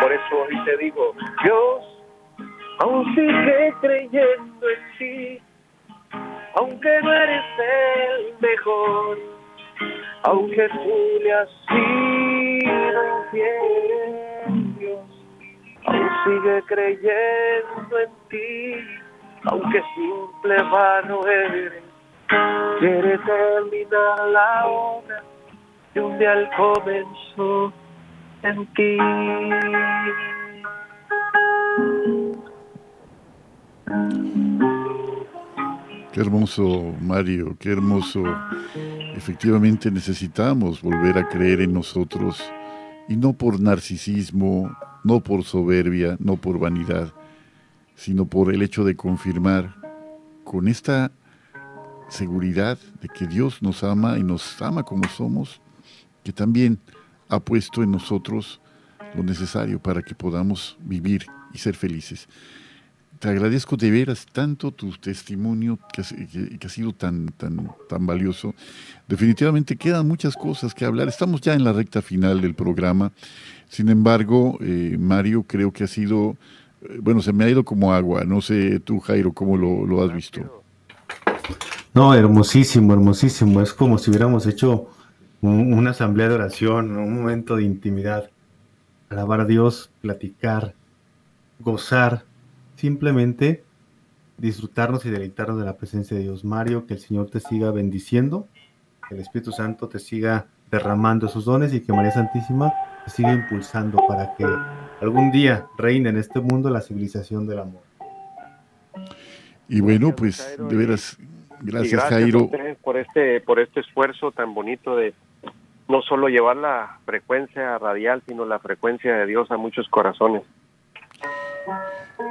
Por eso hoy te digo, Dios aún sigue creyendo en ti, aunque no eres el mejor, aunque tú le has sido infiel, Dios, aún sigue creyendo en ti, aunque simple vano eres, quiere terminar la obra de un día al comenzó en ti. Qué hermoso, Mario, qué hermoso. Efectivamente necesitamos volver a creer en nosotros y no por narcisismo, no por soberbia, no por vanidad, sino por el hecho de confirmar con esta seguridad de que Dios nos ama y nos ama como somos, que también ha puesto en nosotros lo necesario para que podamos vivir y ser felices. Te agradezco de veras tanto tu testimonio que, ha sido tan, tan, tan valioso. Definitivamente quedan muchas cosas que hablar. Estamos ya en la recta final del programa. Sin embargo, eh, Mario, creo que ha sido, eh, bueno, se me ha ido como agua. No sé tú, Jairo, cómo lo, lo has visto. No, hermosísimo, hermosísimo. Es como si hubiéramos hecho una asamblea de oración, un momento de intimidad. Alabar a Dios, platicar, gozar simplemente disfrutarnos y deleitarnos de la presencia de Dios. Mario, que el Señor te siga bendiciendo, que el Espíritu Santo te siga derramando sus dones y que María Santísima te siga impulsando para que algún día reine en este mundo la civilización del amor. Y bueno, pues de veras, gracias, Jairo. Por este, por este esfuerzo tan bonito de no solo llevar la frecuencia radial, sino la frecuencia de Dios a muchos corazones.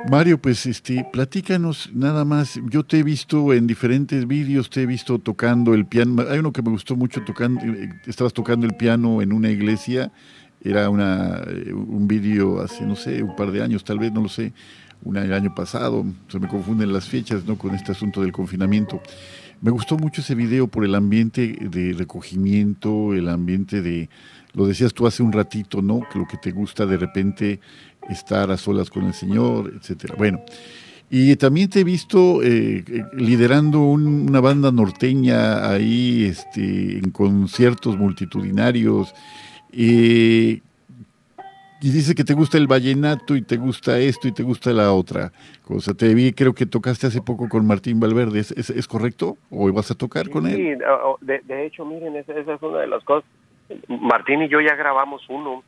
Mario, pues este, platícanos nada más. Yo te he visto en diferentes vídeos, te he visto tocando el piano. Hay uno que me gustó mucho tocando, eh, estabas tocando el piano en una iglesia. Era una, eh, un vídeo hace, no sé, un par de años, tal vez, no lo sé, un año pasado. Se me confunden las fechas, ¿no? Con este asunto del confinamiento. Me gustó mucho ese video por el ambiente de recogimiento, el ambiente de, lo decías tú hace un ratito, ¿no? Que lo que te gusta de repente estar a solas con el Señor, etcétera. Bueno, y también te he visto eh, eh, liderando una banda norteña ahí este, en conciertos multitudinarios. Eh, y dice que te gusta el vallenato y te gusta esto y te gusta la otra cosa. Te vi, creo que tocaste hace poco con Martín Valverde, ¿es, es, correcto? ¿O vas a tocar con él? Sí, de, de, hecho, miren, esa, es una de las cosas. Martín y yo ya grabamos uno.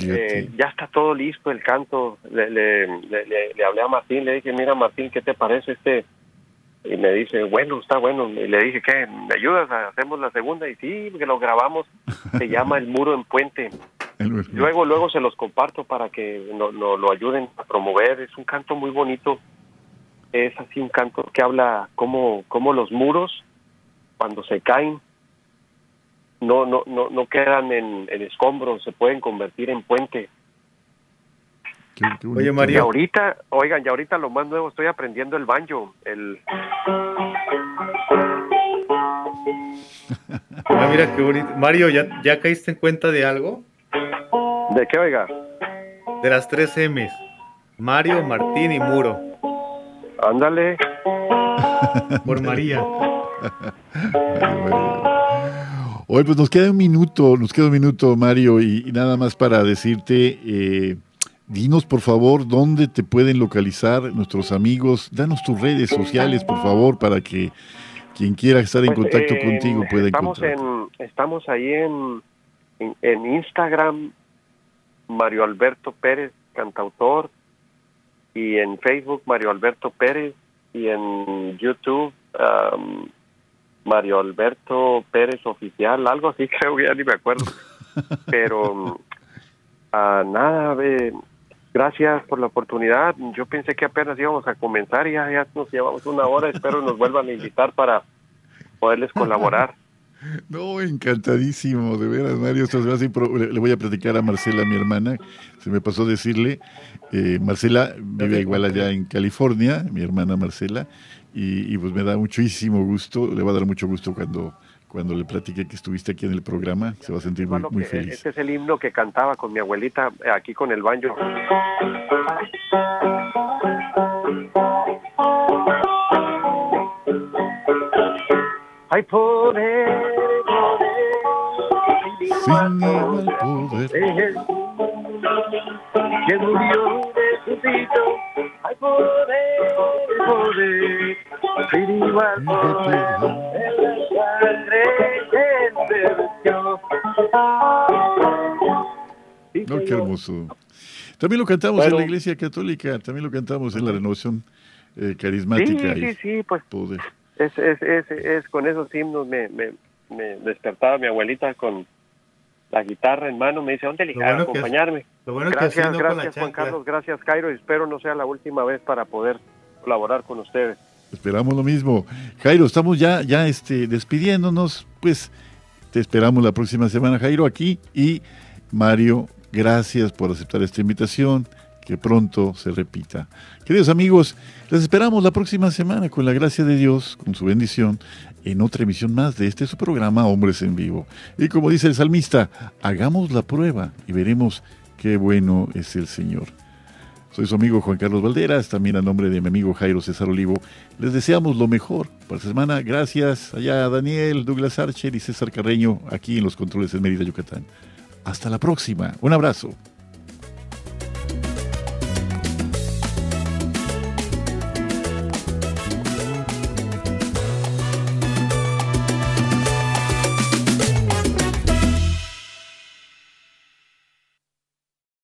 Eh, ya está todo listo el canto. Le, le, le, hablé a Martín, le dije, mira Martín, ¿qué te parece este? Y me dice, bueno, está bueno. Y le dije, ¿qué? ¿Me ayudas? Hacemos la segunda. Y sí, que lo grabamos. Se <laughs> llama El Muro en Puente. Luego, luego se los comparto para que no, lo ayuden a promover. Es un canto muy bonito. Es así un canto que habla como, como los muros, cuando se caen, no, no, no, no quedan en, escombros, se pueden convertir en puente. Oye, María. ahorita, oigan, ya ahorita lo más nuevo, estoy aprendiendo el banjo, el... Ah, mira qué bonito. Mario, ¿ya, ¿ya caíste en cuenta de algo? ¿De qué, oiga? De las tres M's. Mario, Martín y Muro. Ándale. Por María. <laughs> Hoy pues nos queda un minuto, nos queda un minuto, Mario, y, nada más para decirte, eh, dinos por favor dónde te pueden localizar nuestros amigos, danos tus redes sociales, por favor, para que quien quiera estar en pues, contacto contigo pueda estamos En, estamos ahí en, en Instagram, Mario Alberto Pérez, cantautor, y en Facebook Mario Alberto Pérez, y en YouTube Mario Alberto Pérez Oficial, algo así <laughs> creo que ya ni me acuerdo. <laughs> Pero uh, nada, gracias por la oportunidad. Yo pensé que apenas íbamos a comenzar y ya, ya nos llevamos una hora. Espero nos vuelvan a invitar para poderles colaborar. <laughs> No, encantadísimo, de veras, Mario. Le voy a platicar a Marcela, mi hermana. Se me pasó decirle, eh, Marcela vive igual allá en California, mi hermana Marcela, y, pues me da muchísimo gusto, le va a dar mucho gusto cuando, cuando le platique que estuviste aquí en el programa, se va a sentir muy, muy feliz. Este es el himno que cantaba con mi abuelita eh, aquí con el baño. Hay poder, poder, sin igual poder, que murió resucitó. Hay poder, poder, poder, en la sangre que. No, qué hermoso. También lo cantamos en la Iglesia Católica, también lo cantamos en la renovación eh, carismática. Sí, sí, sí, pues. Poder es, es, es, es con esos himnos me, me, me, despertaba mi abuelita con la guitarra en mano, me dice, ¿dónde le bueno acompañarme? gracias, gracias Juan Carlos, gracias Cairo, espero no sea la última vez para poder colaborar con ustedes. Esperamos lo mismo. Jairo, estamos ya, ya este, despidiéndonos, pues te esperamos la próxima semana, Jairo, aquí. Y Mario, gracias por aceptar esta invitación que pronto se repita. Queridos amigos, les esperamos la próxima semana con la gracia de Dios, con su bendición, en otra emisión más de este su programa Hombres en Vivo. Y como dice el salmista, hagamos la prueba y veremos qué bueno es el Señor. Soy su amigo Juan Carlos Valderas, también a nombre de mi amigo Jairo César Olivo. Les deseamos lo mejor para esta semana. Gracias allá Daniel, Douglas Archer y César Carreño aquí en los controles de Mérida, Yucatán. Hasta la próxima. Un abrazo.